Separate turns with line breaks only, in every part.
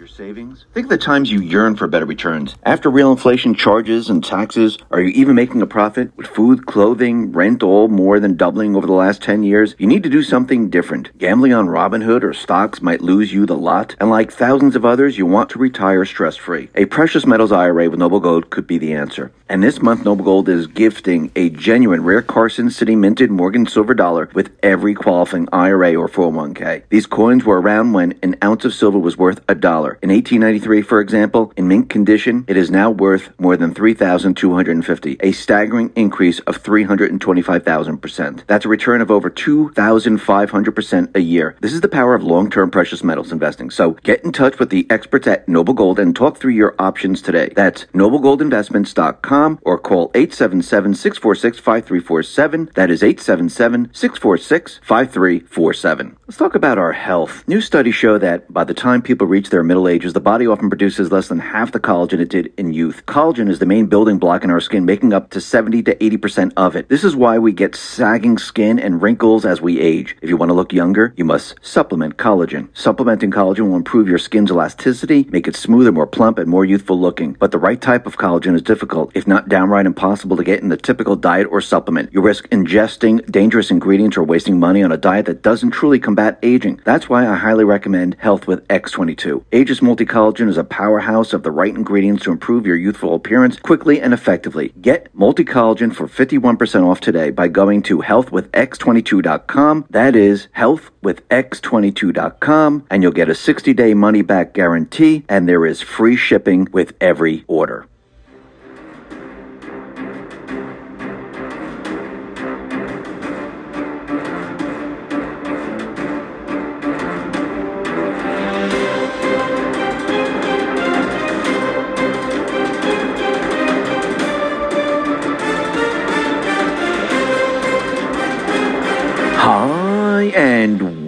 Your savings? Think of the times you yearn for better returns. After real inflation charges and taxes, are you even making a profit? With food, clothing, rent all more than doubling over the last 10 years, you need to do something different. Gambling on Robinhood or stocks might lose you the lot, and like thousands of others, you want to retire stress free. A precious metals IRA with Noble Gold could be the answer. And this month, Noble Gold is gifting a genuine rare Carson City minted Morgan silver dollar with every qualifying IRA or 401k. These coins were around when an ounce of silver was worth a dollar. In 1893, for example, in mint condition, it is now worth more than 3,250, a staggering increase of 325,000%. That's a return of over 2,500% a year. This is the power of long-term precious metals investing. So get in touch with the experts at Noble Gold and talk through your options today. That's noblegoldinvestments.com or call 877-646-5347. That is 877-646-5347. Let's talk about our health. New studies show that by the time people reach their middle ages, the body often produces less than half the collagen it did in youth. Collagen is the main building block in our skin, making up to 70 to 80% of it. This is why we get sagging skin and wrinkles as we age. If you want to look younger, you must supplement collagen. Supplementing collagen will improve your skin's elasticity, make it smoother, more plump, and more youthful looking. But the right type of collagen is difficult, if not downright impossible to get in the typical diet or supplement. You risk ingesting dangerous ingredients or wasting money on a diet that doesn't truly combat aging. That's why I highly recommend Health with X22. Aegis Multi Collagen is a powerhouse of the right ingredients to improve your youthful appearance quickly and effectively. Get Multi Collagen for 51% off today by going to healthwithx22.com. That is healthwithx22.com, and you'll get a 60 day money back guarantee, and there is free shipping with every order.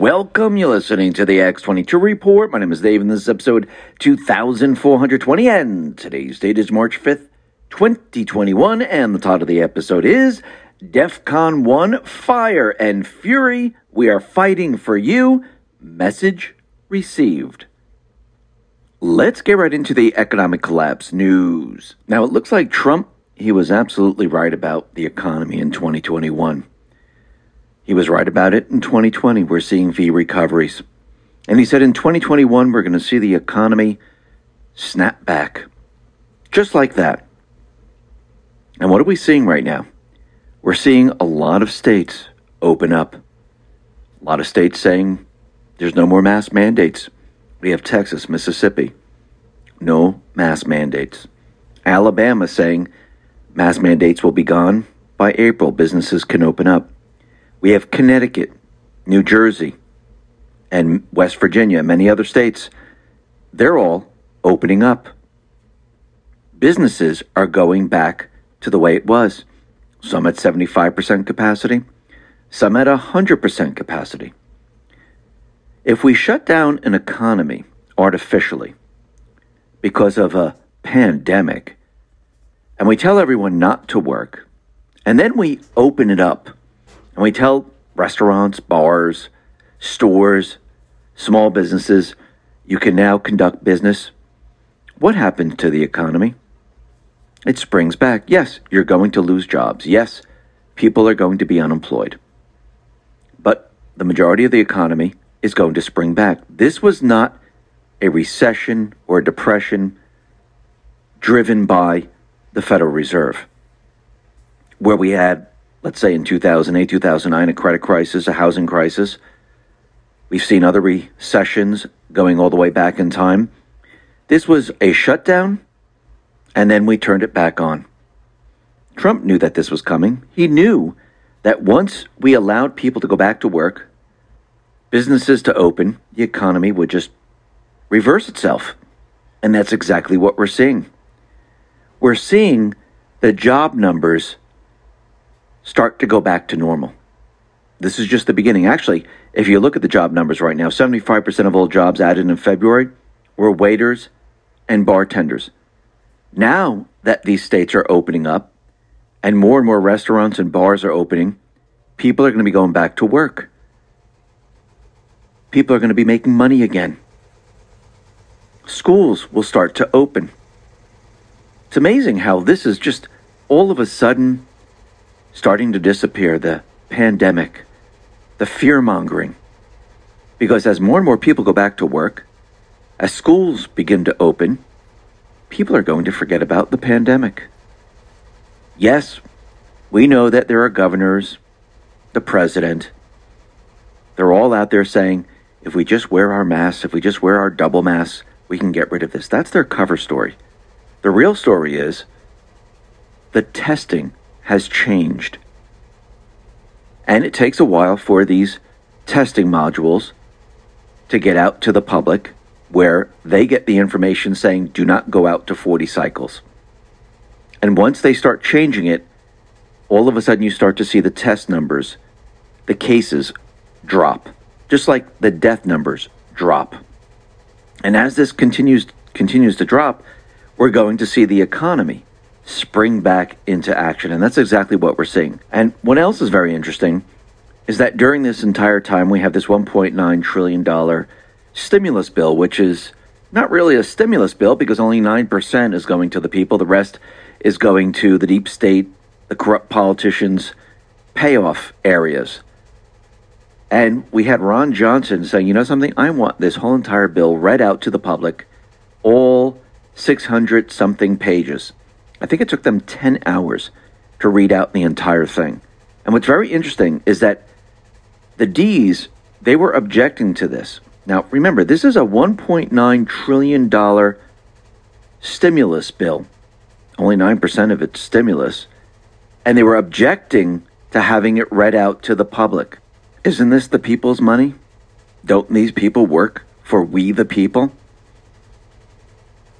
Welcome. You're listening to the X22 Report. My name is Dave, and this is episode 2420. And today's date is March 5th, 2021. And the title of the episode is DEF CON 1 Fire and Fury. We are fighting for you. Message received. Let's get right into the economic collapse news. Now, it looks like Trump, he was absolutely right about the economy in 2021. He was right about it in 2020. We're seeing V recoveries. And he said in 2021, we're going to see the economy snap back. Just like that. And what are we seeing right now? We're seeing a lot of states open up. A lot of states saying there's no more mask mandates. We have Texas, Mississippi, no mask mandates. Alabama saying mask mandates will be gone by April. Businesses can open up. We have Connecticut, New Jersey, and West Virginia, and many other states. They're all opening up. Businesses are going back to the way it was. Some at 75% capacity, some at 100% capacity. If we shut down an economy artificially because of a pandemic, and we tell everyone not to work, and then we open it up and we tell restaurants, bars, stores, small businesses, you can now conduct business. What happened to the economy? It springs back. Yes, you're going to lose jobs. Yes, people are going to be unemployed. But the majority of the economy is going to spring back. This was not a recession or a depression driven by the Federal Reserve, where we had let's say in 2008, 2009, a credit crisis, a housing crisis. We've seen other recessions going all the way back in time. This was a shutdown, and then we turned it back on. Trump knew that this was coming. He knew that once we allowed people to go back to work, businesses to open, the economy would just reverse itself. And that's exactly what we're seeing. We're seeing the job numbers start to go back to normal. This is just the beginning. Actually, if you look at the job numbers right now, 75% of all jobs added in February were waiters and bartenders. Now that these states are opening up and more and more restaurants and bars are opening, people are going to be going back to work. People are going to be making money again. schools will start to open. It's amazing how this is just all of a sudden starting to disappear the pandemic, the fear mongering. Because as more and more people go back to work, as schools begin to open, people are going to forget about the pandemic. Yes, we know that there are governors, the president, they're all out there saying, if we just wear our masks, if we just wear our double masks, we can get rid of this. That's their cover story. The real story is the testing has changed. And it takes a while for these testing modules to get out to the public where they get the information saying do not go out to 40 cycles. And once they start changing it, all of a sudden you start to see the test numbers, the cases drop, just like the death numbers drop. And as this continues continues to drop, we're going to see the economy spring back into action. And that's exactly what we're seeing. And what else is very interesting is that during this entire time, we have this $1.9 trillion stimulus bill, which is not really a stimulus bill because only 9% is going to the people. The rest is going to the deep state, the corrupt politicians' payoff areas. And we had Ron Johnson saying, you know something? I want this whole entire bill read out to the public, all 600 something pages. I think it took them 10 hours to read out the entire thing. And what's very interesting is that the D's, they were objecting to this. Now, remember, this is a $1.9 trillion stimulus bill. Only 9% of it's stimulus. And they were objecting to having it read out to the public. Isn't this the people's money? Don't these people work for we the people?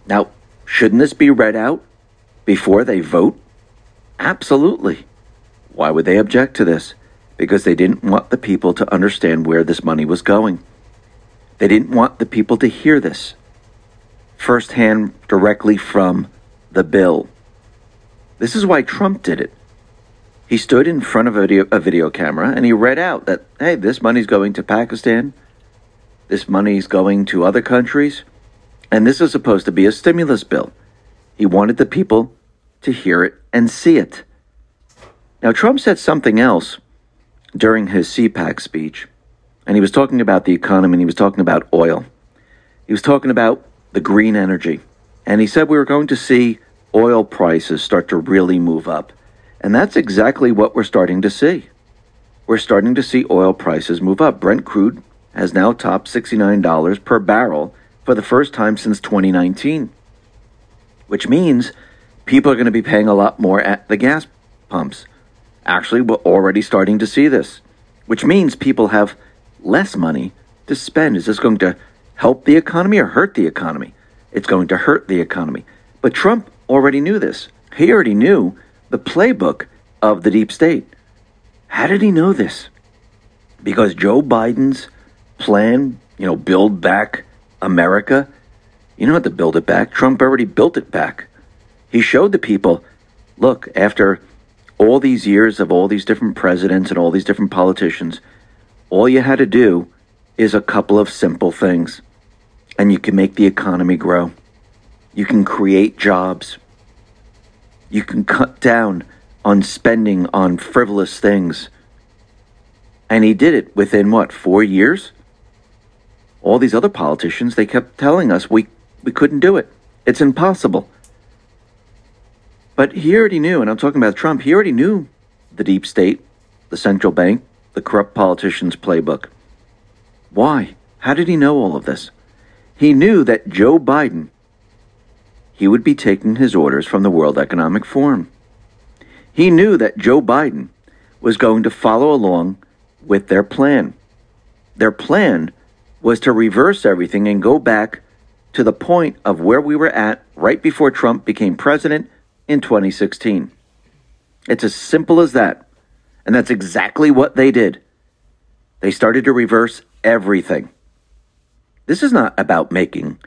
Now, shouldn't this be read out before they vote? Absolutely. Why would they object to this? Because they didn't want the people to understand where this money was going. They didn't want the people to hear this firsthand directly from the bill. This is why Trump did it. He stood in front of a video, a video camera and he read out that, hey, this money's going to Pakistan, this money's going to other countries, and this is supposed to be a stimulus bill. He wanted the people to hear it and see it. Now, Trump said something else during his CPAC speech, and he was talking about the economy and he was talking about oil. He was talking about the green energy, and he said we were going to see oil prices start to really move up. And that's exactly what we're starting to see. We're starting to see oil prices move up. Brent crude has now topped $69 per barrel for the first time since 2019, which means people are going to be paying a lot more at the gas pumps. Actually, we're already starting to see this, which means people have less money to spend. Is this going to help the economy or hurt the economy? It's going to hurt the economy. But Trump already knew this. He already knew the playbook of the deep state. How did he know this? Because Joe Biden's plan, you know, build back America, you don't have to build it back. Trump already built it back. He showed the people look, after all these years of all these different presidents and all these different politicians, all you had to do is a couple of simple things, and you can make the economy grow. You can create jobs. You can cut down on spending on frivolous things. And he did it within what, four years? All these other politicians, they kept telling us we, we couldn't do it. It's impossible. But he already knew, and I'm talking about Trump, he already knew the deep state, the central bank, the corrupt politicians' playbook. Why? How did he know all of this? He knew that Joe Biden he would be taking his orders from the World Economic Forum. He knew that Joe Biden was going to follow along with their plan. Their plan was to reverse everything and go back to the point of where we were at right before Trump became president in 2016. It's as simple as that. And that's exactly what they did. They started to reverse everything. This is not about making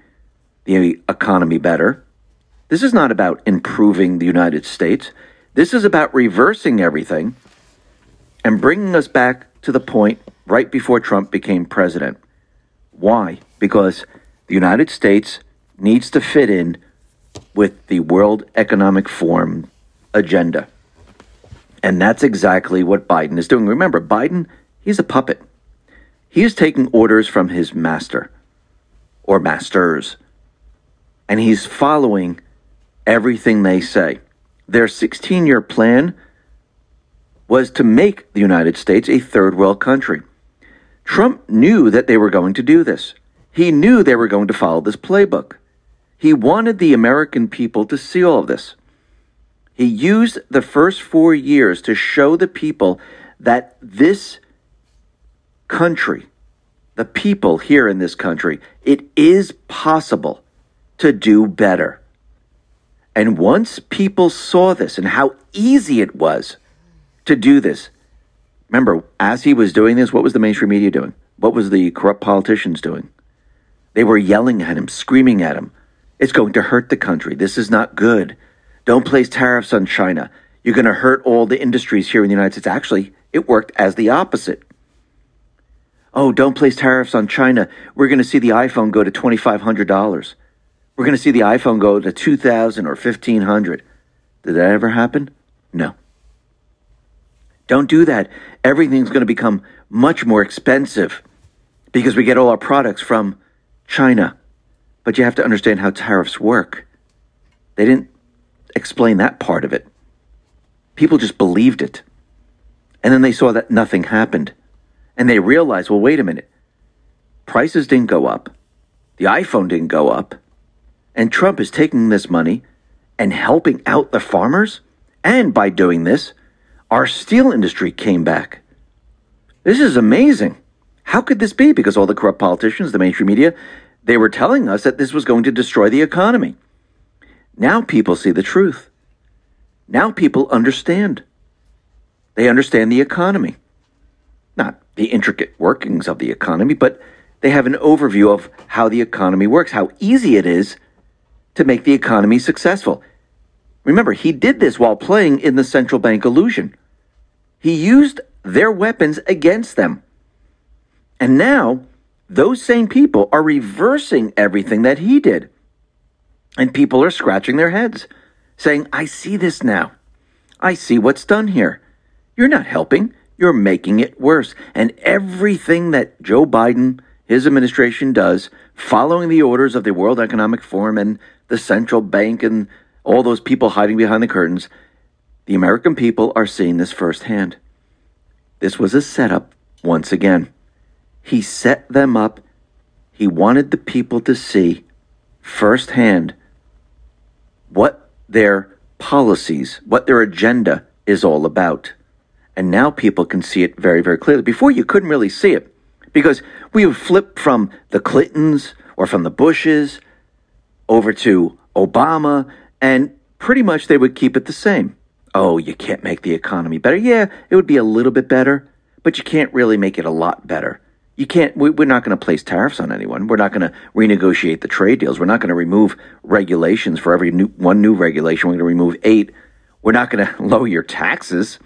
the economy better. This is not about improving the United States. This is about reversing everything and bringing us back to the point right before Trump became president. Why? Because the United States needs to fit in with the World Economic Forum agenda. And that's exactly what Biden is doing. Remember, Biden, he's a puppet. He is taking orders from his master or masters, and he's following everything they say. Their 16 year plan was to make the United States a third world country. Trump knew that they were going to do this. He knew they were going to follow this playbook. He wanted the American people to see all of this. He used the first four years to show the people that this country, the people here in this country, it is possible to do better. And once people saw this and how easy it was to do this, remember, as he was doing this, what was the mainstream media doing? What was the corrupt politicians doing? They were yelling at him, screaming at him. It's going to hurt the country. This is not good. Don't place tariffs on China. You're going to hurt all the industries here in the United States. Actually, it worked as the opposite. Oh, don't place tariffs on China. We're going to see the iPhone go to $2,500. We're going to see the iPhone go to 2000 or 1500. Did that ever happen? No. Don't do that. Everything's going to become much more expensive because we get all our products from China. But you have to understand how tariffs work. They didn't explain that part of it. People just believed it. And then they saw that nothing happened. And they realized, well, wait a minute. Prices didn't go up. The iPhone didn't go up. And Trump is taking this money and helping out the farmers. And by doing this, our steel industry came back. This is amazing. How could this be? Because all the corrupt politicians, the mainstream media, they were telling us that this was going to destroy the economy. Now people see the truth. Now people understand. They understand the economy. Not the intricate workings of the economy, but they have an overview of how the economy works, how easy it is to make the economy successful. Remember, he did this while playing in the central bank illusion. He used their weapons against them. And now, those same people are reversing everything that he did. And people are scratching their heads, saying, I see this now. I see what's done here. You're not helping, you're making it worse. And everything that Joe Biden, his administration does, following the orders of the World Economic Forum and the central bank and all those people hiding behind the curtains, the American people are seeing this firsthand. This was a setup once again. He set them up. He wanted the people to see firsthand what their policies, what their agenda is all about. And now people can see it very, very clearly. Before you couldn't really see it because we would flip from the Clintons or from the Bushes over to Obama, and pretty much they would keep it the same. Oh, you can't make the economy better. Yeah, it would be a little bit better, but you can't really make it a lot better. You can't, we, are not going to place tariffs on anyone. We're not going to renegotiate the trade deals. We're not going to remove regulations for every new, one new regulation. We're going to remove eight. We're not going to lower your taxes.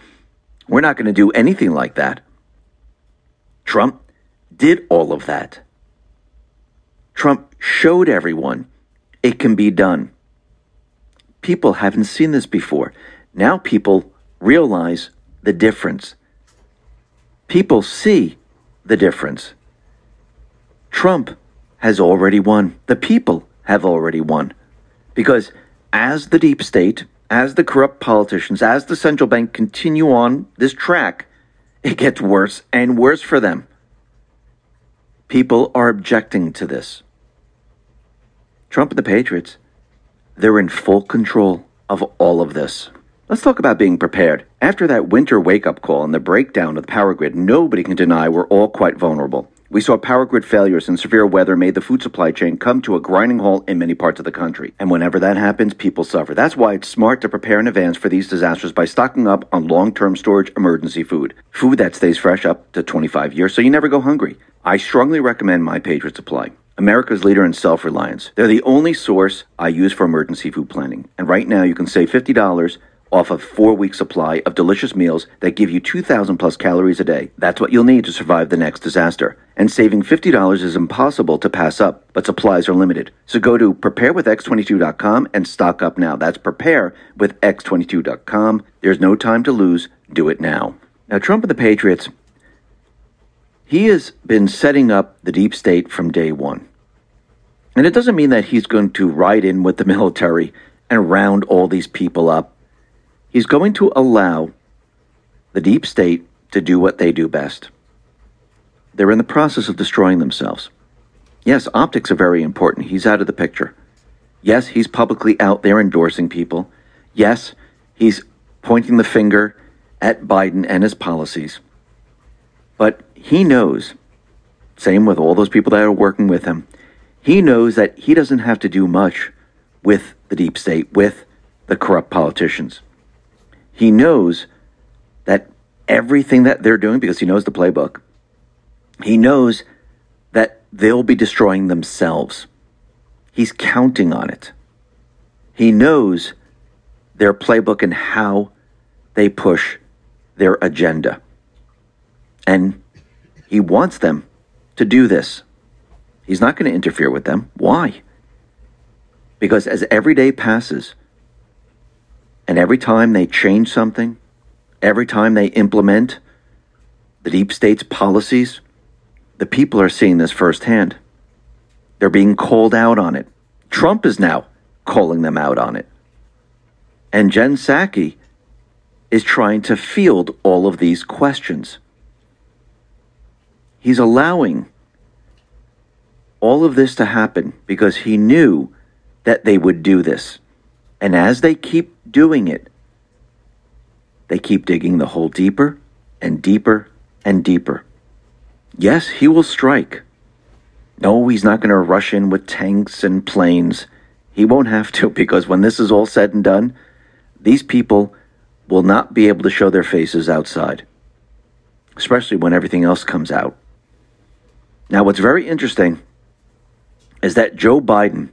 We're not going to do anything like that. Trump did all of that. Trump showed everyone it can be done. People haven't seen this before. Now people realize the difference. People see the difference. Trump has already won. The people have already won. Because as the deep state, as the corrupt politicians, as the central bank continue on this track, it gets worse and worse for them. People are objecting to this. Trump and the Patriots, they're in full control of all of this. Let's talk about being prepared. After that winter wake up call and the breakdown of the power grid, nobody can deny we're all quite vulnerable. We saw power grid failures and severe weather made the food supply chain come to a grinding halt in many parts of the country. And whenever that happens, people suffer. That's why it's smart to prepare in advance for these disasters by stocking up on long term storage emergency food. Food that stays fresh up to 25 years so you never go hungry. I strongly recommend My Patriot Supply. America's leader in self reliance. They're the only source I use for emergency food planning. And right now, you can save $50 off a four week supply of delicious meals that give you 2,000 plus calories a day. That's what you'll need to survive the next disaster. And saving $50 is impossible to pass up, but supplies are limited. So go to preparewithx22.com and stock up now. That's preparewithx22.com. There's no time to lose. Do it now. Now, Trump and the Patriots, he has been setting up the deep state from day one. And it doesn't mean that he's going to ride in with the military and round all these people up He's going to allow the deep state to do what they do best. They're in the process of destroying themselves. Yes, optics are very important. He's out of the picture. Yes, he's publicly out there endorsing people. Yes, he's pointing the finger at Biden and his policies. But he knows, same with all those people that are working with him, he knows that he doesn't have to do much with the deep state, with the corrupt politicians. He knows that everything that they're doing, because he knows the playbook, he knows that they'll be destroying themselves. He's counting on it. He knows their playbook and how they push their agenda. And he wants them to do this. He's not going to interfere with them. Why? Because as every day passes, and every time they change something, every time they implement the deep state's policies, the people are seeing this firsthand. They're being called out on it. Trump is now calling them out on it. And Jen Psaki is trying to field all of these questions. He's allowing all of this to happen because he knew that they would do this. And as they keep doing it, they keep digging the hole deeper and deeper and deeper. Yes, he will strike. No, he's not going to rush in with tanks and planes. He won't have to because when this is all said and done, these people will not be able to show their faces outside, especially when everything else comes out. Now, what's very interesting is that Joe Biden,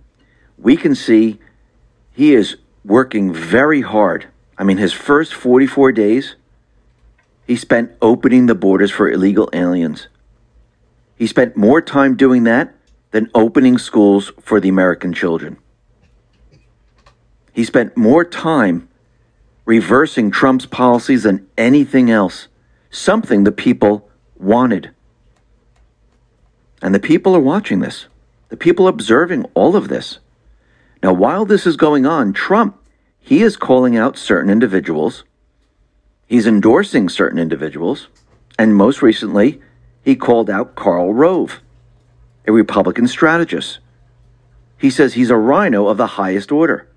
we can see he is working very hard. I mean, his first 44 days, he spent opening the borders for illegal aliens. He spent more time doing that than opening schools for the American children. He spent more time reversing Trump's policies than anything else, something the people wanted. And the people are watching this. The people observing all of this. Now, while this is going on, Trump, he is calling out certain individuals. He's endorsing certain individuals. And most recently, he called out Karl Rove, a Republican strategist. He says he's a rhino of the highest order,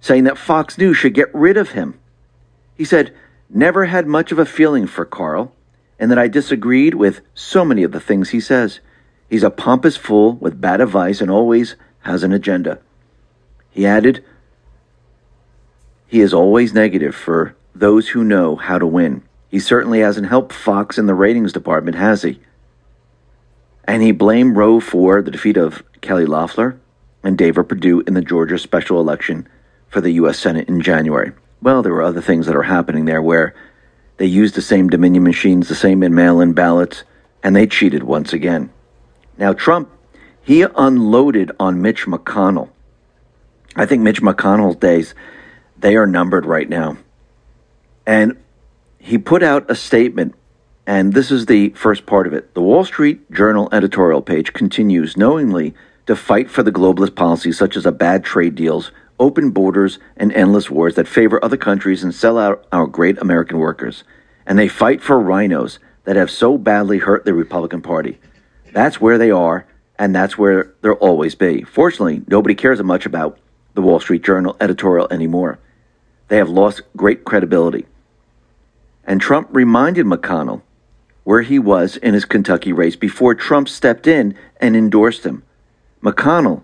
saying that Fox News should get rid of him. He said, never had much of a feeling for Karl, and that I disagreed with so many of the things he says. He's a pompous fool with bad advice and always has an agenda. He added, He is always negative for those who know how to win. He certainly hasn't helped Fox in the ratings department, has he? And he blamed Rove for the defeat of Kelly Loeffler and David Perdue in the Georgia special election for the U.S. Senate in January. Well, there were other things that are happening there where they used the same Dominion machines, the same mail in ballots, and they cheated once again. Now, Trump, he unloaded on Mitch McConnell I think Mitch McConnell's days, they are numbered right now. And he put out a statement, and this is the first part of it. The Wall Street Journal editorial page continues knowingly to fight for the globalist policies such as a bad trade deals, open borders, and endless wars that favor other countries and sell out our great American workers. And they fight for rhinos that have so badly hurt the Republican Party. That's where they are, and that's where they'll always be. Fortunately, nobody cares much about the Wall Street Journal editorial anymore. They have lost great credibility. And Trump reminded McConnell where he was in his Kentucky race before Trump stepped in and endorsed him. McConnell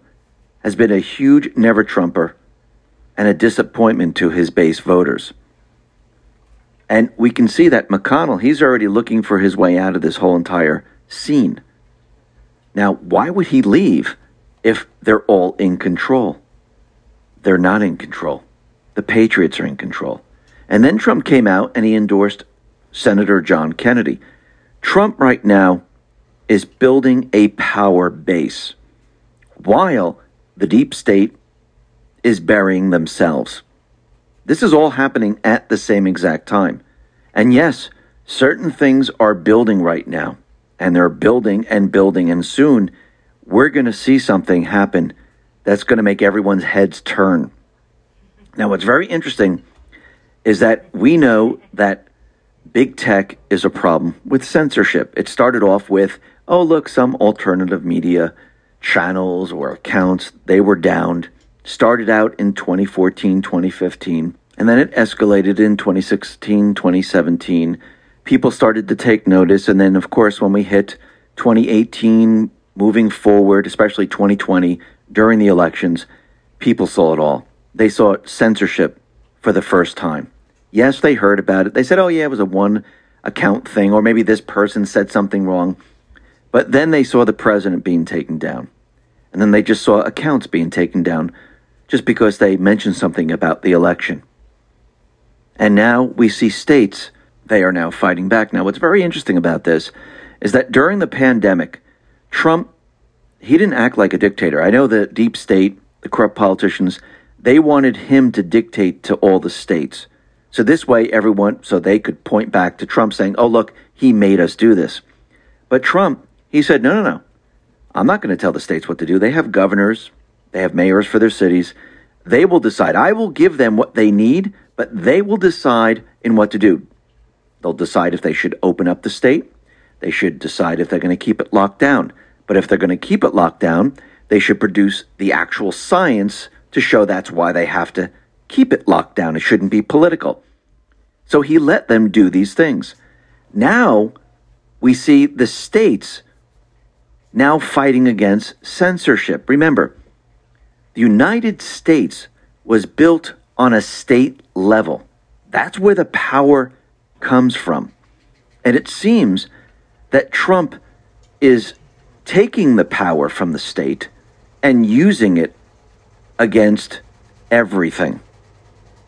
has been a huge never Trumper and a disappointment to his base voters. And we can see that McConnell, he's already looking for his way out of this whole entire scene. Now, why would he leave if they're all in control? They're not in control. The Patriots are in control. And then Trump came out and he endorsed Senator John Kennedy. Trump right now is building a power base while the deep state is burying themselves. This is all happening at the same exact time. And yes, certain things are building right now, and they're building and building, and soon we're going to see something happen that's going to make everyone's heads turn. Now, what's very interesting is that we know that big tech is a problem with censorship. It started off with, oh, look, some alternative media channels or accounts, they were downed. Started out in 2014, 2015, and then it escalated in 2016, 2017. People started to take notice, and then, of course, when we hit 2018, moving forward, especially 2020, during the elections, people saw it all. They saw censorship for the first time. Yes, they heard about it. They said, oh, yeah, it was a one account thing, or maybe this person said something wrong. But then they saw the president being taken down. And then they just saw accounts being taken down just because they mentioned something about the election. And now we see states, they are now fighting back. Now, what's very interesting about this is that during the pandemic, Trump he didn't act like a dictator. I know the deep state, the corrupt politicians, they wanted him to dictate to all the states. So this way, everyone, so they could point back to Trump saying, oh, look, he made us do this. But Trump, he said, no, no, no. I'm not going to tell the states what to do. They have governors, they have mayors for their cities. They will decide. I will give them what they need, but they will decide in what to do. They'll decide if they should open up the state. They should decide if they're going to keep it locked down. But if they're going to keep it locked down, they should produce the actual science to show that's why they have to keep it locked down. It shouldn't be political. So he let them do these things. Now we see the states now fighting against censorship. Remember, the United States was built on a state level. That's where the power comes from. And it seems that Trump is taking the power from the state and using it against everything.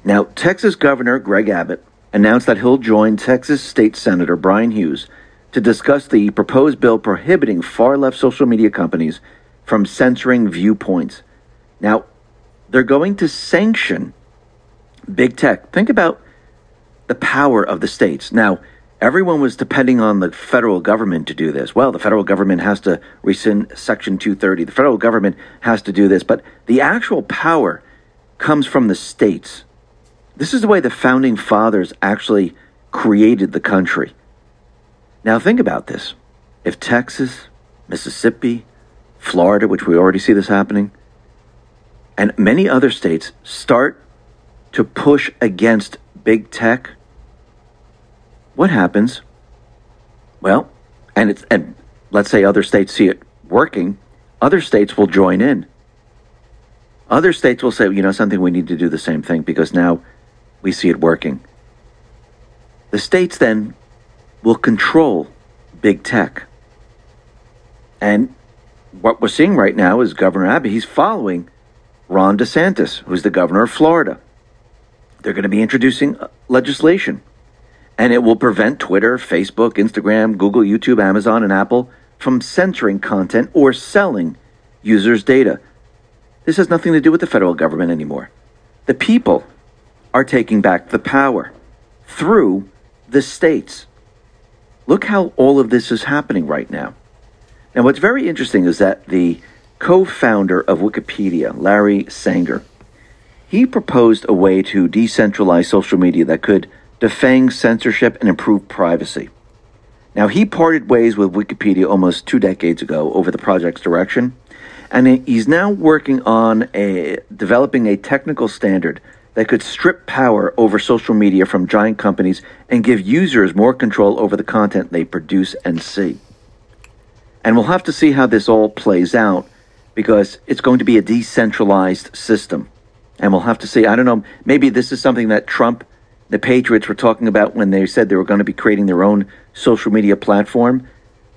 Now, Texas Governor Greg Abbott announced that he'll join Texas State Senator Bryan Hughes to discuss the proposed bill prohibiting far left social media companies from censoring viewpoints. Now, they're going to sanction big tech. Think about the power of the states. Now, Everyone was depending on the federal government to do this. Well, the federal government has to rescind Section 230. The federal government has to do this. But the actual power comes from the states. This is the way the founding fathers actually created the country. Now, think about this. If Texas, Mississippi, Florida, which we already see this happening, and many other states start to push against big tech, what happens? Well, and it's and let's say other states see it working, other states will join in. Other states will say, you know, something we need to do the same thing because now we see it working. The states then will control big tech. And what we're seeing right now is Governor Abbott, he's following Ron DeSantis, who's the governor of Florida. They're going to be introducing uh, legislation and it will prevent Twitter, Facebook, Instagram, Google, YouTube, Amazon, and Apple from censoring content or selling users' data. This has nothing to do with the federal government anymore. The people are taking back the power through the states. Look how all of this is happening right now. Now, what's very interesting is that the co founder of Wikipedia, Larry Sanger, he proposed a way to decentralize social media that could defang censorship and improve privacy. Now, he parted ways with Wikipedia almost two decades ago over the project's direction, and he's now working on a, developing a technical standard that could strip power over social media from giant companies and give users more control over the content they produce and see. And we'll have to see how this all plays out because it's going to be a decentralized system. And we'll have to see, I don't know, maybe this is something that Trump the Patriots were talking about when they said they were going to be creating their own social media platform.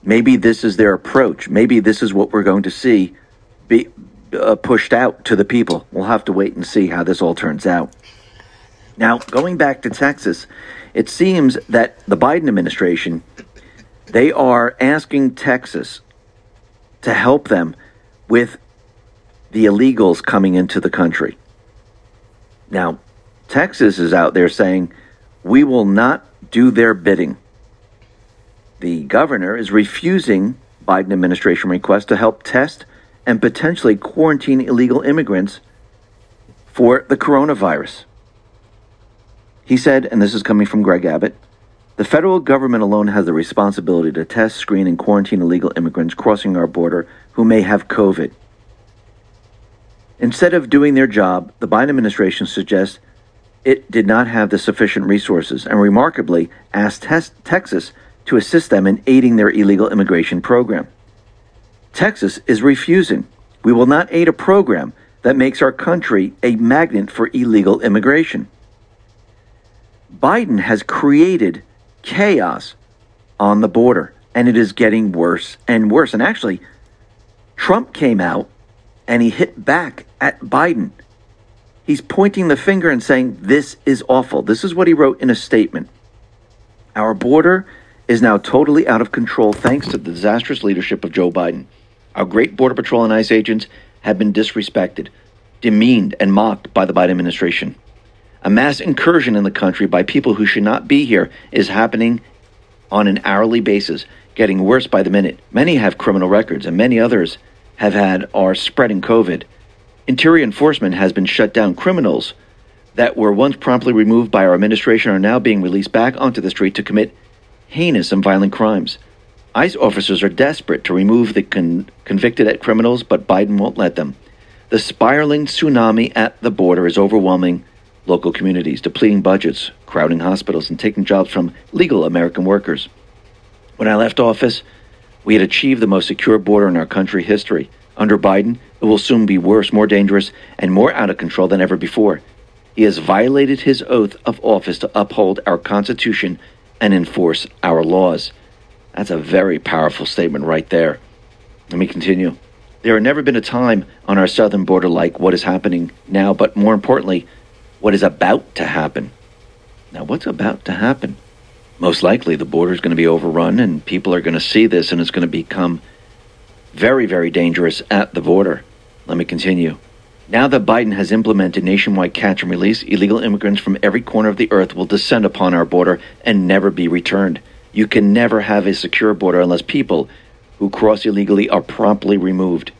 Maybe this is their approach. Maybe this is what we're going to see be uh, pushed out to the people. We'll have to wait and see how this all turns out. Now, going back to Texas, it seems that the Biden administration they are asking Texas to help them with the illegals coming into the country. Now, Texas is out there saying, we will not do their bidding. The governor is refusing Biden administration requests to help test and potentially quarantine illegal immigrants for the coronavirus. He said, and this is coming from Greg Abbott, the federal government alone has the responsibility to test, screen, and quarantine illegal immigrants crossing our border who may have COVID. Instead of doing their job, the Biden administration suggests it did not have the sufficient resources and remarkably asked Texas to assist them in aiding their illegal immigration program. Texas is refusing. We will not aid a program that makes our country a magnet for illegal immigration. Biden has created chaos on the border, and it is getting worse and worse. And actually, Trump came out and he hit back at Biden. He's pointing the finger and saying, This is awful. This is what he wrote in a statement. Our border is now totally out of control thanks to the disastrous leadership of Joe Biden. Our great Border Patrol and ICE agents have been disrespected, demeaned, and mocked by the Biden administration. A mass incursion in the country by people who should not be here is happening on an hourly basis, getting worse by the minute. Many have criminal records, and many others have had are spreading COVID. Interior enforcement has been shut down. Criminals that were once promptly removed by our administration are now being released back onto the street to commit heinous and violent crimes. ICE officers are desperate to remove the con- convicted at criminals, but Biden won't let them. The spiraling tsunami at the border is overwhelming local communities, depleting budgets, crowding hospitals, and taking jobs from legal American workers. When I left office, we had achieved the most secure border in our country history. Under Biden, it will soon be worse, more dangerous, and more out of control than ever before. He has violated his oath of office to uphold our Constitution and enforce our laws. That's a very powerful statement right there. Let me continue. There had never been a time on our southern border like what is happening now, but more importantly, what is about to happen. Now, what's about to happen? Most likely the border is going to be overrun and people are going to see this and it's going to become very, very dangerous at the border. Let me continue. Now that Biden has implemented nationwide catch and release, illegal immigrants from every corner of the earth will descend upon our border and never be returned. You can never have a secure border unless people who cross illegally are promptly removed.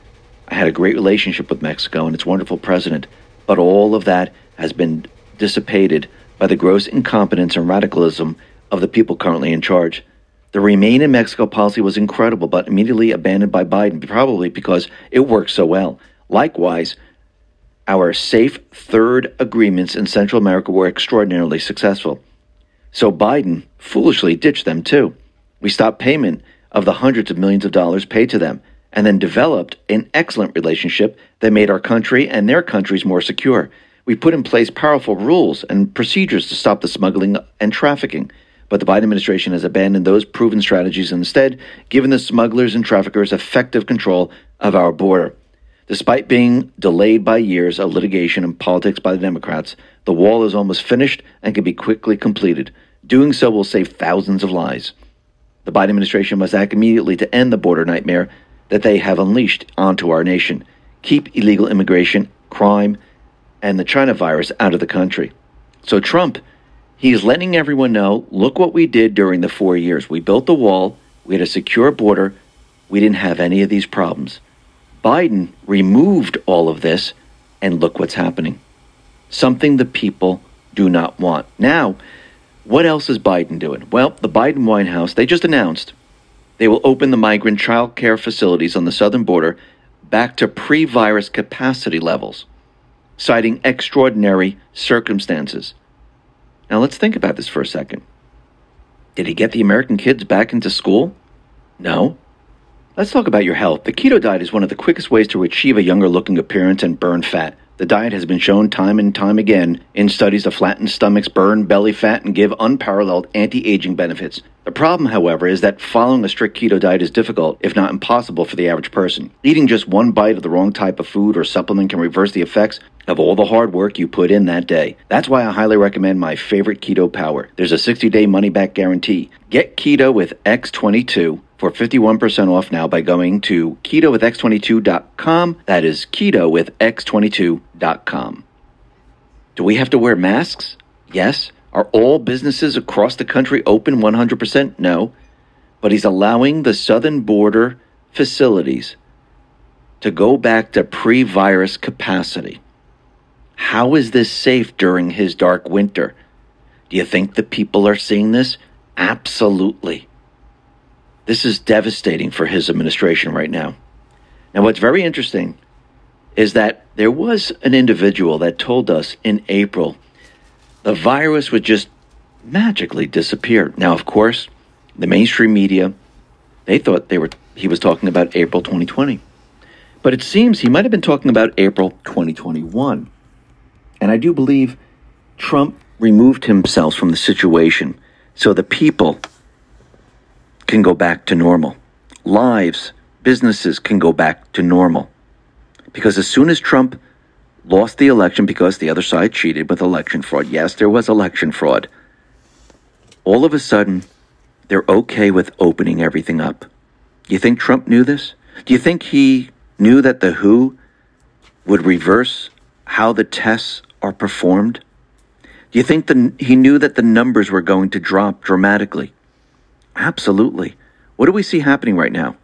I had a great relationship with Mexico and its wonderful president, but all of that has been dissipated by the gross incompetence and radicalism of the people currently in charge. The Remain in Mexico policy was incredible, but immediately abandoned by Biden, probably because it worked so well. Likewise, our safe third agreements in Central America were extraordinarily successful. So Biden foolishly ditched them too. We stopped payment of the hundreds of millions of dollars paid to them and then developed an excellent relationship that made our country and their countries more secure. We put in place powerful rules and procedures to stop the smuggling and trafficking. But the Biden administration has abandoned those proven strategies and instead given the smugglers and traffickers effective control of our border. Despite being delayed by years of litigation and politics by the Democrats, the wall is almost finished and can be quickly completed. Doing so will save thousands of lives. The Biden administration must act immediately to end the border nightmare that they have unleashed onto our nation. Keep illegal immigration, crime, and the China virus out of the country. So Trump, he's letting everyone know look what we did during the four years. We built the wall, we had a secure border, we didn't have any of these problems. Biden removed all of this, and look what's happening. Something the people do not want. Now, what else is Biden doing? Well, the Biden White House, they just announced they will open the migrant child care facilities on the southern border back to pre virus capacity levels citing extraordinary circumstances. Now let's think about this for a second. Did he get the American kids back into school? No. Let's talk about your health. The keto diet is one of the quickest ways to achieve a younger looking appearance and burn fat. The diet has been shown time and time again in studies to flatten stomachs, burn belly fat, and give unparalleled anti aging benefits. The problem, however, is that following a strict keto diet is difficult, if not impossible, for the average person. Eating just one bite of the wrong type of food or supplement can reverse the effects of all the hard work you put in that day. That's why I highly recommend my favorite Keto Power. There's a 60 day money back guarantee. Get Keto with X22 for 51% off now by going to keto with ketowithx22.com. That is keto with x22.com. Do we have to wear masks? Yes. Are all businesses across the country open 100%? No. But he's allowing the southern border facilities to go back to pre virus capacity. How is this safe during his dark winter? Do you think the people are seeing this? Absolutely. This is devastating for his administration right now. Now, what's very interesting is that there was an individual that told us in April the virus would just magically disappear. Now, of course, the mainstream media they thought they were he was talking about April 2020. But it seems he might have been talking about April 2021. And I do believe Trump removed himself from the situation so the people can go back to normal. Lives, businesses can go back to normal. Because as soon as Trump lost the election because the other side cheated with election fraud, yes, there was election fraud, all of a sudden, they're okay with opening everything up. Do you think Trump knew this? Do you think he knew that the WHO would reverse how the tests are performed? Do you think the, he knew that the numbers were going to drop dramatically? Absolutely. What do we see happening right now?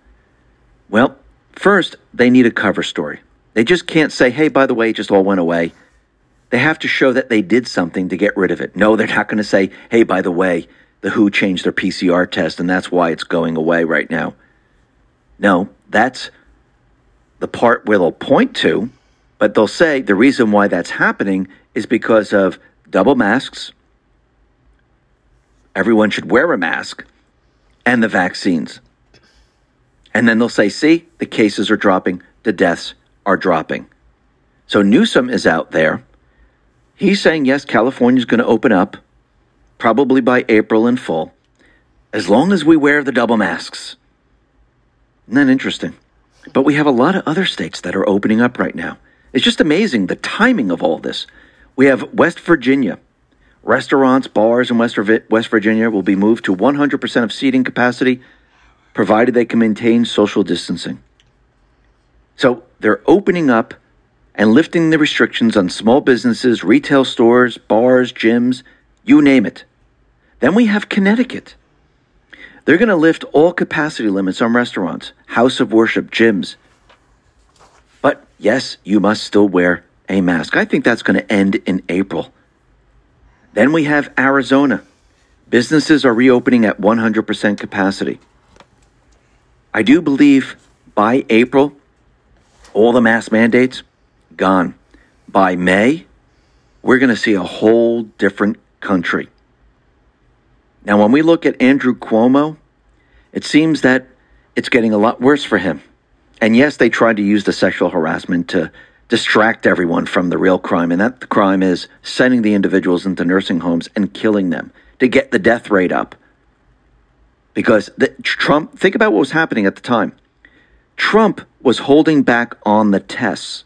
Well, first, they need a cover story. They just can't say, hey, by the way, it just all went away. They have to show that they did something to get rid of it. No, they're not going to say, hey, by the way, the WHO changed their PCR test and that's why it's going away right now. No, that's the part where they'll point to, but they'll say the reason why that's happening is because of double masks. Everyone should wear a mask and the vaccines. And then they'll say, see, the cases are dropping, the deaths are dropping. So Newsom is out there. He's saying, yes, California's going to open up, probably by April in full, as long as we wear the double masks. Isn't that interesting? But we have a lot of other states that are opening up right now. It's just amazing the timing of all this. We have West Virginia. Restaurants, bars in West, Virginia will be moved to 100% of seating capacity, provided they can maintain social distancing. So they're opening up and lifting the restrictions on small businesses, retail stores, bars, gyms, you name it. Then we have Connecticut. They're going to lift all capacity limits on restaurants, house of worship, gyms. Yes, you must still wear a mask. I think that's going to end in April. Then we have Arizona. Businesses are reopening at 100% capacity. I do believe by April, all the mask mandates gone. By May, we're going to see a whole different country. Now, when we look at Andrew Cuomo, it seems that it's getting a lot worse for him. And yes, they tried to use the sexual harassment to distract everyone from the real crime, and that crime is sending the individuals into nursing homes and killing them to get the death rate up. Because the, Trump, think about what was happening at the time. Trump was holding back on the tests.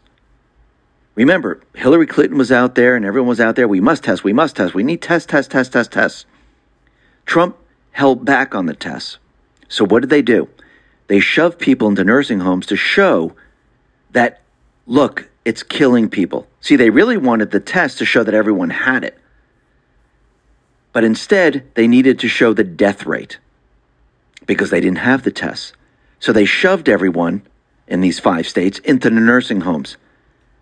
Remember, Hillary Clinton was out there and everyone was out there. We must test, we must test, we need test, test, test, test, tests. Trump held back on the tests. So what did they do? They shoved people into nursing homes to show that, look, it's killing people. See, they really wanted the test to show that everyone had it. But instead, they needed to show the death rate because they didn't have the tests. So they shoved everyone in these five states into the nursing homes.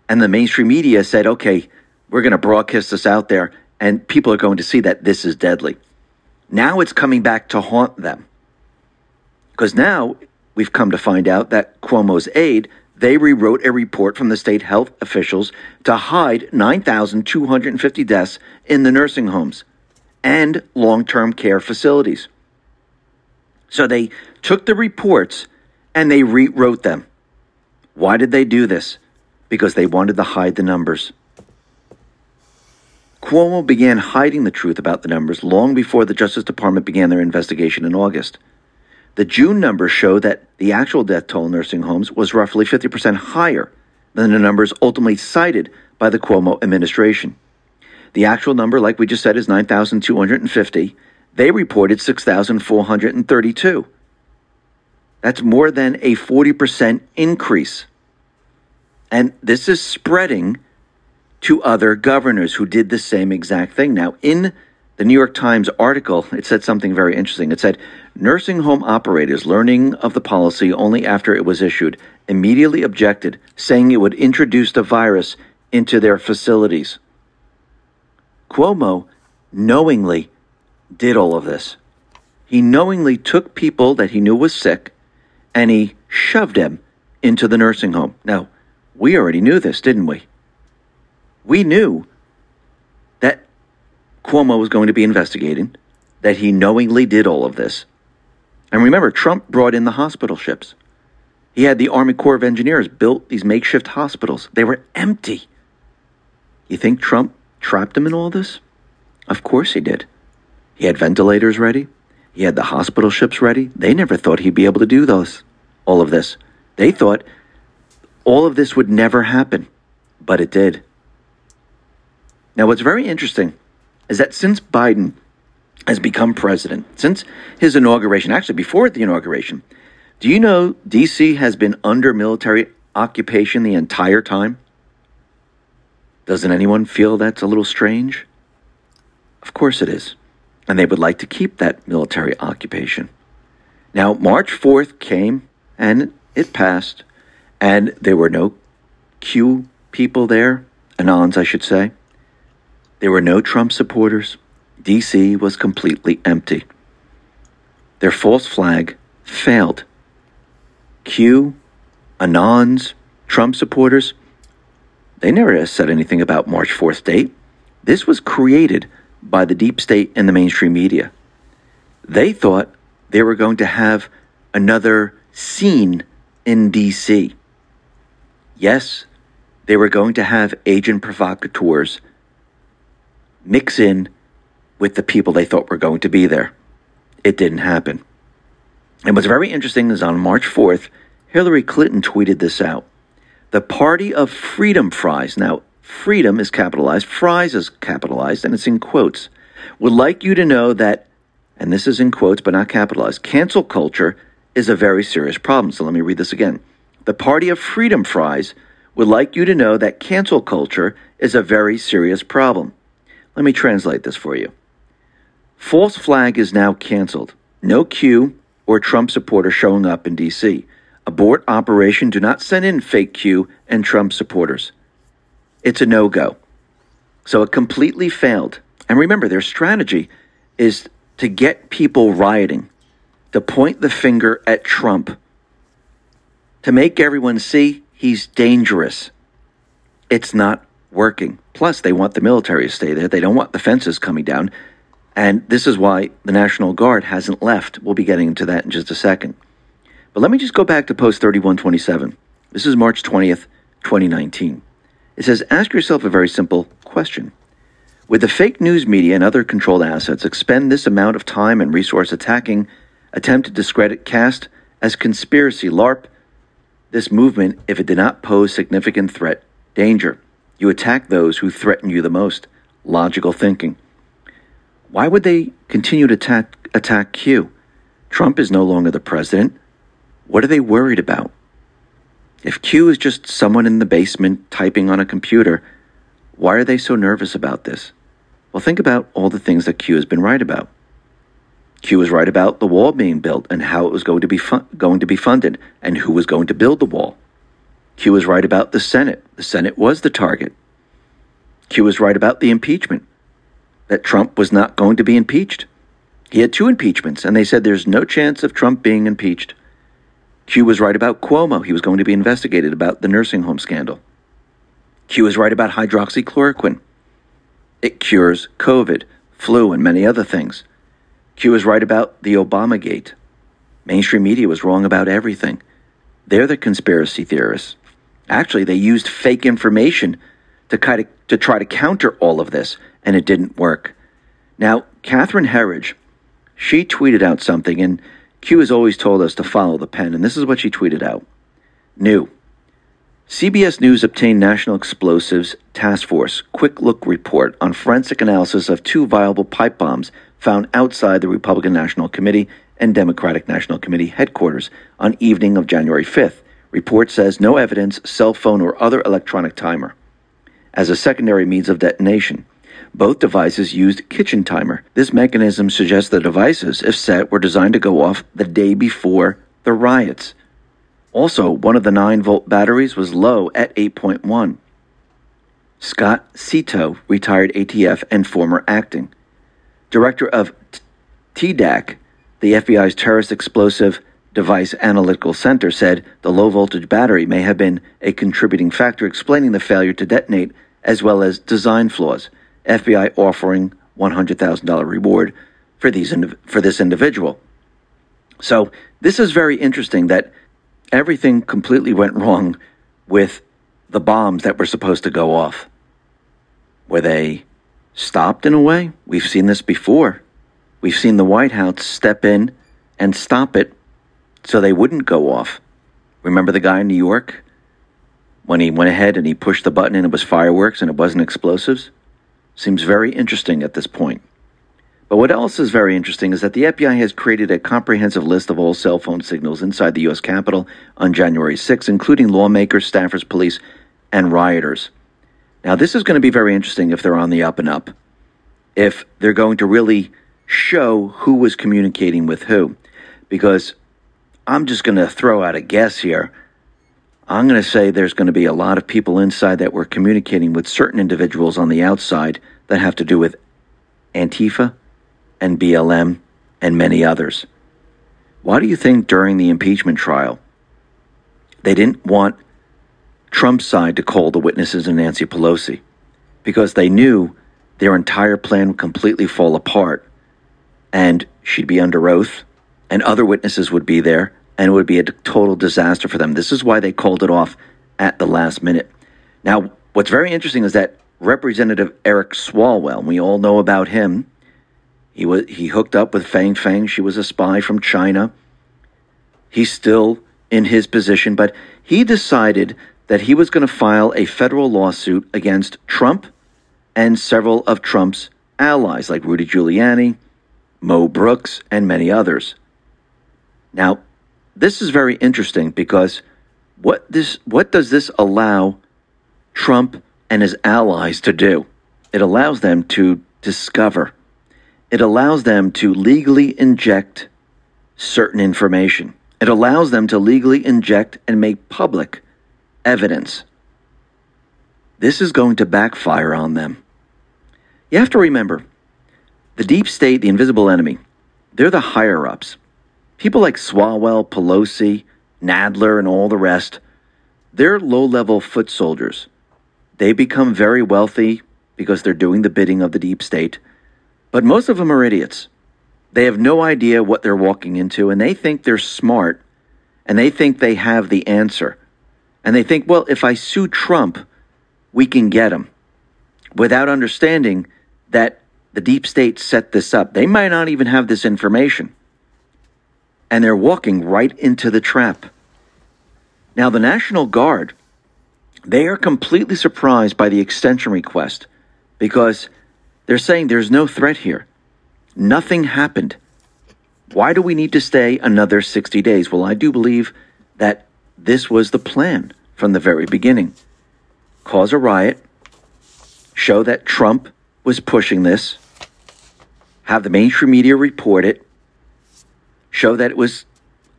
And the mainstream media said, okay, we're going to broadcast this out there, and people are going to see that this is deadly. Now it's coming back to haunt them. Because now we've come to find out that Cuomo's aide, they rewrote a report from the state health officials to hide 9,250 deaths in the nursing homes and long term care facilities. So they took the reports and they rewrote them. Why did they do this? Because they wanted to hide the numbers. Cuomo began hiding the truth about the numbers long before the Justice Department began their investigation in August. The June numbers show that the actual death toll in nursing homes was roughly 50% higher than the numbers ultimately cited by the Cuomo administration. The actual number, like we just said, is 9,250. They reported 6,432. That's more than a 40% increase. And this is spreading to other governors who did the same exact thing. Now, in the New York Times article, it said something very interesting. It said nursing home operators learning of the policy only after it was issued immediately objected, saying it would introduce the virus into their facilities. Cuomo knowingly did all of this. He knowingly took people that he knew was sick and he shoved them into the nursing home. Now, we already knew this, didn't we? We knew that Cuomo was going to be investigating, that he knowingly did all of this. And remember, Trump brought in the hospital ships. He had the Army Corps of Engineers built these makeshift hospitals. They were empty. You think Trump trapped him in all this? Of course he did. He had ventilators ready. He had the hospital ships ready. They never thought he'd be able to do those, all of this. They thought all of this would never happen, but it did. Now, what's very interesting is that since Biden has become president, since his inauguration, actually before the inauguration, do you know DC has been under military occupation the entire time? Doesn't anyone feel that's a little strange? Of course it is. And they would like to keep that military occupation. Now, March 4th came and it passed, and there were no Q people there, Anons, I should say. There were no Trump supporters. DC was completely empty. Their false flag failed. Q, Anons, Trump supporters, they never said anything about March 4th date. This was created by the deep state and the mainstream media. They thought they were going to have another scene in DC. Yes, they were going to have agent provocateurs mix in with the people they thought were going to be there. It didn't happen. And what's very interesting is on March 4th, Hillary Clinton tweeted this out. The Party of Freedom Fries. Now, freedom is capitalized, fries is capitalized, and it's in quotes. Would like you to know that, and this is in quotes but not capitalized, cancel culture is a very serious problem. So let me read this again. The Party of Freedom Fries would like you to know that cancel culture is a very serious problem. Let me translate this for you. False flag is now canceled. No Q or Trump supporter showing up in D.C. Abort operation. Do not send in fake Q and Trump supporters. It's a no go. So it completely failed. And remember, their strategy is to get people rioting, to point the finger at Trump, to make everyone see he's dangerous. It's not working. Plus, they want the military to stay there. They don't want the fences coming down. And this is why the National Guard hasn't left. We'll be getting into that in just a second. But let me just go back to post 3127. This is March 20th, 2019. It says, Ask yourself a very simple question. Would the fake news media and other controlled assets expend this amount of time and resource attacking, attempt to discredit CAST as conspiracy, LARP, this movement if it did not pose significant threat, danger? You attack those who threaten you the most. Logical thinking. Why would they continue to attack, attack Q? Trump is no longer the president. What are they worried about? If Q is just someone in the basement typing on a computer, why are they so nervous about this? Well, think about all the things that Q has been right about. Q was right about the wall being built and how it was going to be going to be funded and who was going to build the wall. Q was right about the Senate. The Senate was the target. Q was right about the impeachment, that Trump was not going to be impeached. He had two impeachments, and they said there's no chance of Trump being impeached. Q was right about Cuomo. He was going to be investigated about the nursing home scandal. Q was right about hydroxychloroquine. It cures COVID, flu, and many other things. Q was right about the Obamagate. Mainstream media was wrong about everything. They're the conspiracy theorists. Actually, they used fake information to, kind of, to try to counter all of this, and it didn't work. Now, Catherine Herridge, she tweeted out something, and Q has always told us to follow the pen, and this is what she tweeted out. New. CBS News obtained National Explosives Task Force quick look report on forensic analysis of two viable pipe bombs found outside the Republican National Committee and Democratic National Committee headquarters on evening of January 5th. Report says no evidence, cell phone or other electronic timer as a secondary means of detonation. Both devices used kitchen timer. This mechanism suggests the devices, if set, were designed to go off the day before the riots. Also, one of the 9 volt batteries was low at 8.1. Scott Sweetow, retired ATF and former acting director of TEDAC, the FBI's Terrorist Explosive Device Analytical Center, said the low voltage battery may have been a contributing factor explaining the failure to detonate, as well as design flaws. FBI offering $100,000 reward for these for this individual. So this is very interesting that everything completely went wrong with the bombs that were supposed to go off. Were they stopped in a way? We've seen this before. We've seen the White House step in and stop it so they wouldn't go off. Remember the guy in New York? When he went ahead and he pushed the button and it was fireworks and it wasn't explosives? Seems very interesting at this point. But what else is very interesting is that the FBI has created a comprehensive list of all cell phone signals inside the U.S. Capitol on January 6, including lawmakers, staffers, police, and rioters. Now, this is going to be very interesting if they're on the up and up, if they're going to really show who was communicating with who. Because I'm just going to throw out a guess here. I'm going to say there's going to be a lot of people inside that were communicating with certain individuals on the outside that have to do with Antifa and BLM and many others. Why do you think during the impeachment trial they didn't want Trump's side to call the witnesses and Nancy Pelosi? Because they knew their entire plan would completely fall apart and she'd be under oath and other witnesses would be there and it would be a total disaster for them. This is why they called it off at the last minute. Now, what's very interesting is that Representative Eric Swalwell, we all know about him, he was he hooked up with Fang Fang. She was a spy from China. He's still in his position, but he decided that he was going to file a federal lawsuit against Trump and several of Trump's allies, like Rudy Giuliani, Mo Brooks, and many others. Now, this is very interesting because what this what does this allow Trump and his allies to do? It allows them to discover it allows them to legally inject certain information. It allows them to legally inject and make public evidence. This is going to backfire on them. You have to remember the deep state, the invisible enemy, they're the higher ups. People like Swalwell, Pelosi, Nadler, and all the rest, they're low level foot soldiers. They become very wealthy because they're doing the bidding of the deep state. But most of them are idiots. They have no idea what they're walking into, and they think they're smart, and they think they have the answer. And they think, well, if I sue Trump, we can get him. Without understanding that the deep state set this up. They might not even have this information. And they're walking right into the trap. Now, the National Guard, they are completely surprised by the extension request because they're saying there's no threat here. Nothing happened. Why do we need to stay another 60 days? Well, I do believe that this was the plan from the very beginning. Cause a riot, show that Trump was pushing this, have the mainstream media report it, show that it was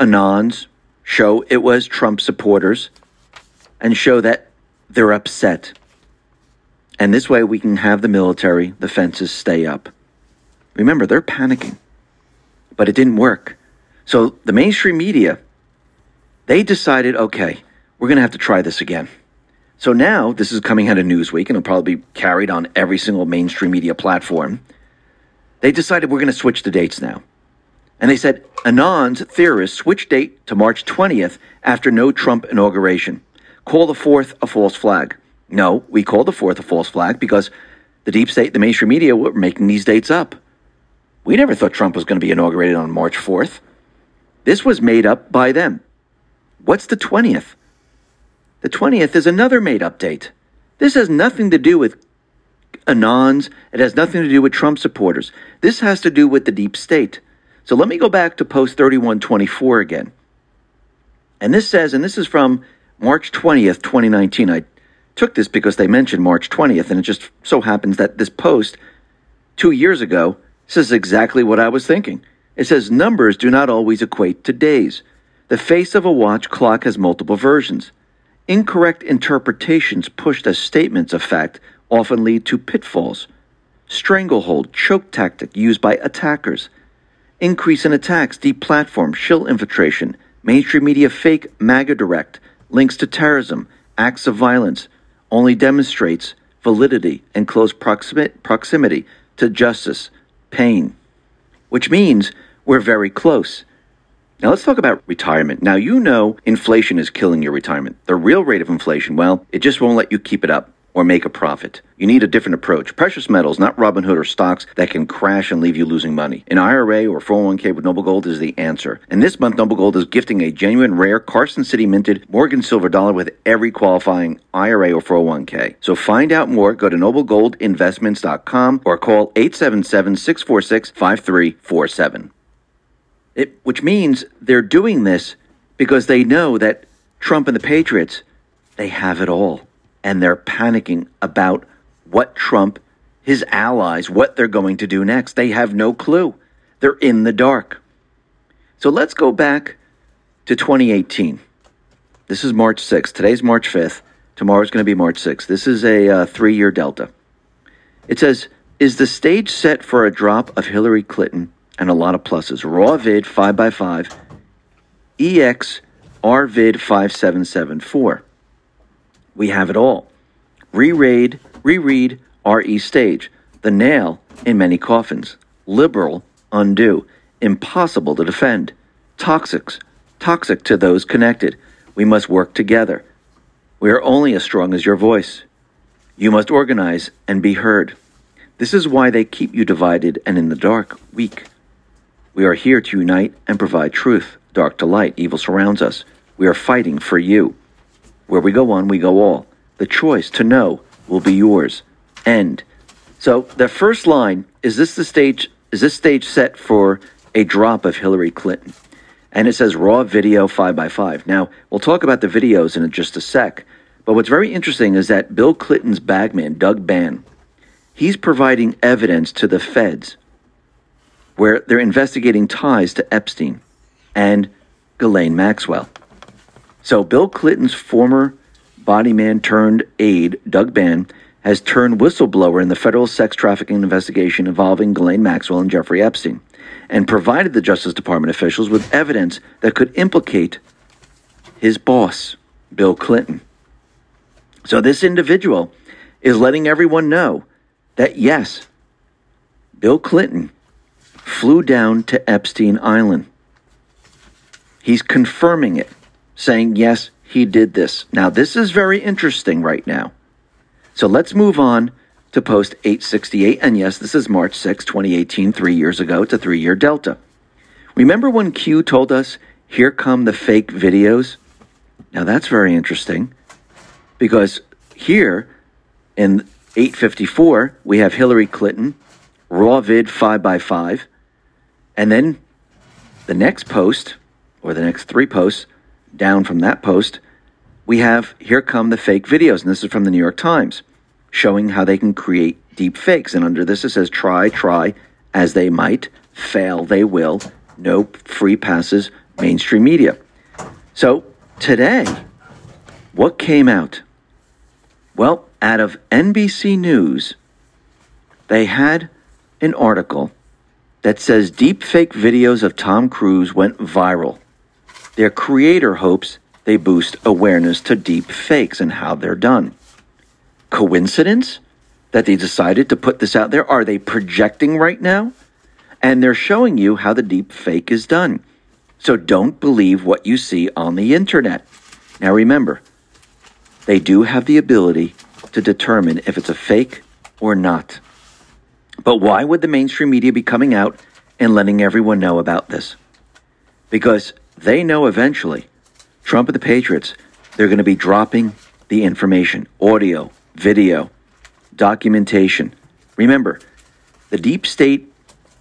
Anons, show it was Trump supporters, and show that they're upset. And this way we can have the military, the fences stay up. Remember, they're panicking. But it didn't work. So the mainstream media, they decided, okay, we're going to have to try this again. So now this is coming out of Newsweek and it'll probably be carried on every single mainstream media platform. They decided we're going to switch the dates now. And they said, Anons theorists switch date to March 20th after no Trump inauguration. Call the 4th a false flag. No, we called the fourth a false flag because the deep state, the mainstream media were making these dates up. We never thought Trump was going to be inaugurated on March 4th. This was made up by them. What's the 20th? The 20th is another made up date. This has nothing to do with Anons. It has nothing to do with Trump supporters. This has to do with the deep state. So let me go back to post 3124 again. And this says, and this is from March 20th, 2019. I took this because they mentioned March 20th, and it just so happens that this post two years ago says exactly what I was thinking. It says numbers do not always equate to days. The face of a watch clock has multiple versions. Incorrect interpretations pushed as statements of fact often lead to pitfalls. Stranglehold, choke tactic used by attackers. Increase in attacks, deplatform, shill infiltration, mainstream media fake MAGA direct, links to terrorism, acts of violence, only demonstrates validity and close proximi- proximity to justice, pain, which means we're very close. Now let's talk about retirement. Now you know inflation is killing your retirement. The real rate of inflation, well, it just won't let you keep it up or make a profit. You need a different approach. Precious metals, not Robinhood or stocks that can crash and leave you losing money. An IRA or 401k with Noble Gold is the answer. And this month, Noble Gold is gifting a genuine rare Carson City minted Morgan silver dollar with every qualifying IRA or 401k. So find out more. Go to noblegoldinvestments.com or call 877 646 5347. Which means they're doing this because they know that Trump and the Patriots, they have it all and they're panicking about what Trump, his allies, what they're going to do next. They have no clue. They're in the dark. So let's go back to 2018. This is March 6th. Today's March 5th. Tomorrow's going to be March 6th. This is a uh, three year delta. It says, Is the stage set for a drop of Hillary Clinton and a lot of pluses? Raw vid 5x5, EX RVID 5774 we have it all. Reread, reread R.E. Stage, The Nail in Many Coffins, Liberal, Undo, Impossible to Defend, Toxics, Toxic to Those Connected. We must work together. We are only as strong as your voice. You must organize and be heard. This is why they keep you divided and in the dark, weak. We are here to unite and provide truth. Dark to light, evil surrounds us. We are fighting for you. Where we go one, we go all. The choice to know will be yours. End. So the first line is this the stage is this stage set for a drop of Hillary Clinton? And it says raw video 5 by 5 Now, we'll talk about the videos in just a sec. But what's very interesting is that Bill Clinton's bagman, Doug Band, he's providing evidence to the feds where they're investigating ties to Epstein and Ghislaine Maxwell. So Bill Clinton's former body man turned aide, Doug Band, has turned whistleblower in the federal sex trafficking investigation involving Ghislaine Maxwell and Jeffrey Epstein, and provided the Justice Department officials with evidence that could implicate his boss, Bill Clinton. So this individual is letting everyone know that yes, Bill Clinton flew down to Epstein Island. He's confirming it saying, yes, he did this. Now, this is very interesting right now. So let's move on to post 868. And yes, this is March 6, 2018, three years ago. A three year delta. Remember when Q told us, here come the fake videos? Now, that's very interesting because here in 854, we have Hillary Clinton, raw vid 5 by 5 And then the next post, or the next three posts, down from that post, we have here come the fake videos, and this is from the New York Times, showing how they can create deep fakes. And under this it says try, try as they might, fail they will, no free passes, mainstream media. So today, what came out? Well, out of NBC News, they had an article that says deep fake videos of Tom Cruise went viral. Their creator hopes they boost awareness to deep fakes and how they're done. Coincidence that they decided to put this out there? Are they projecting right now? And they're showing you how the deep fake is done. So don't believe what you see on the internet. Now remember, they do have the ability to determine if it's a fake or not. But why would the mainstream media be coming out and letting everyone know about this? Because they know eventually Trump and the Patriots, they're going to be dropping the information audio, video, documentation. Remember, the deep state,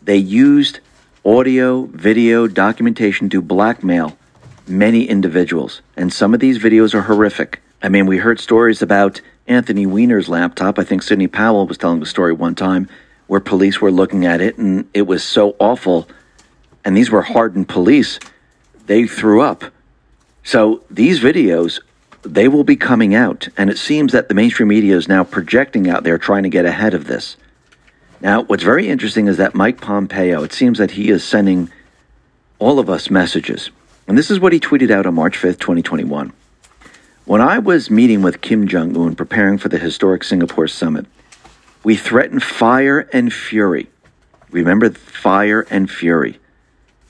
they used audio, video, documentation to blackmail many individuals. And some of these videos are horrific. I mean, we heard stories about Anthony Weiner's laptop. I think Sidney Powell was telling the story one time where police were looking at it and it was so awful. And these were hardened police. They threw up. So these videos, they will be coming out. And it seems that the mainstream media is now projecting out there trying to get ahead of this. Now, what's very interesting is that Mike Pompeo, it seems that he is sending all of us messages. And this is what he tweeted out on March 5th, 2021. When I was meeting with Kim Jong un preparing for the historic Singapore summit, we threatened fire and fury. Remember fire and fury.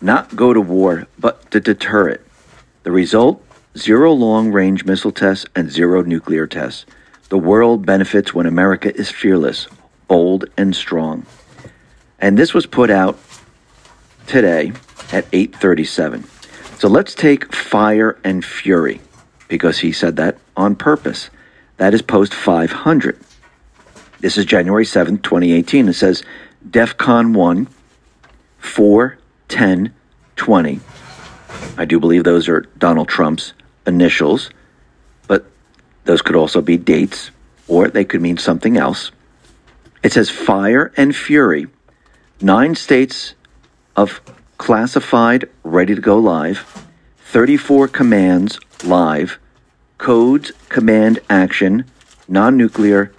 Not go to war, but to deter it. The result zero long range missile tests and zero nuclear tests. The world benefits when America is fearless, bold, and strong. And this was put out today at 837. So let's take fire and fury because he said that on purpose. That is post 500. This is January 7th, 2018. It says DEFCON 1, 4, 10, 20. I do believe those are Donald Trump's initials, but those could also be dates or they could mean something else. It says fire and fury. Nine states of classified, ready to go live. 34 commands live codes, command, action, non nuclear,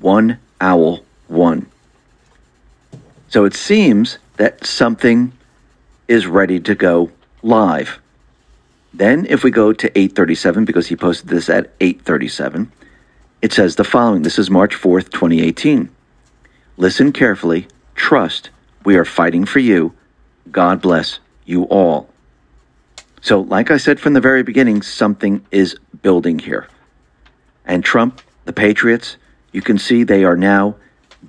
one owl, one. So it seems that something is ready to go live. Then, if we go to 837, because he posted this at 837, it says the following. This is March 4th, 2018. Listen carefully, trust, we are fighting for you. God bless you all. So, like I said from the very beginning, something is building here. And Trump, the Patriots, you can see they are now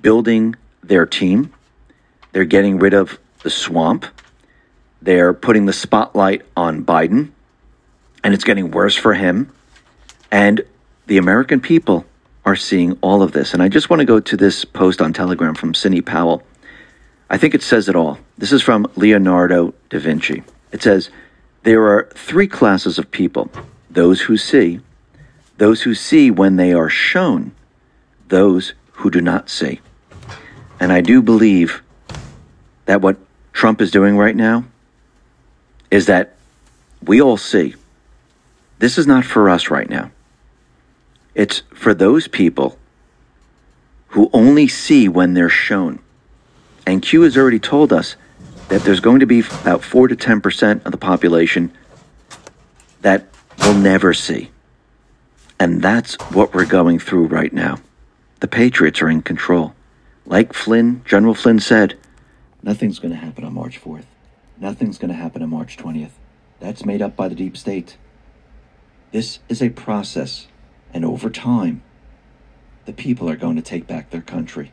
building their team. They're getting rid of the swamp. They're putting the spotlight on Biden, and it's getting worse for him. And the American people are seeing all of this. And I just want to go to this post on Telegram from Sidney Powell. I think it says it all. This is from Leonardo da Vinci. It says, there are three classes of people those who see, those who see when they are shown, those who do not see. And I do believe that what Trump is doing right now is that we all see. This is not for us right now. It's for those people who only see when they're shown. And Q has already told us that there's going to be about 4 to 10% of the population that will never see. And that's what we're going through right now. The Patriots are in control. Like Flynn, General Flynn said, nothing's going to happen on March 4th. Nothing's going to happen on March 20th. That's made up by the deep state. This is a process, and over time, the people are going to take back their country.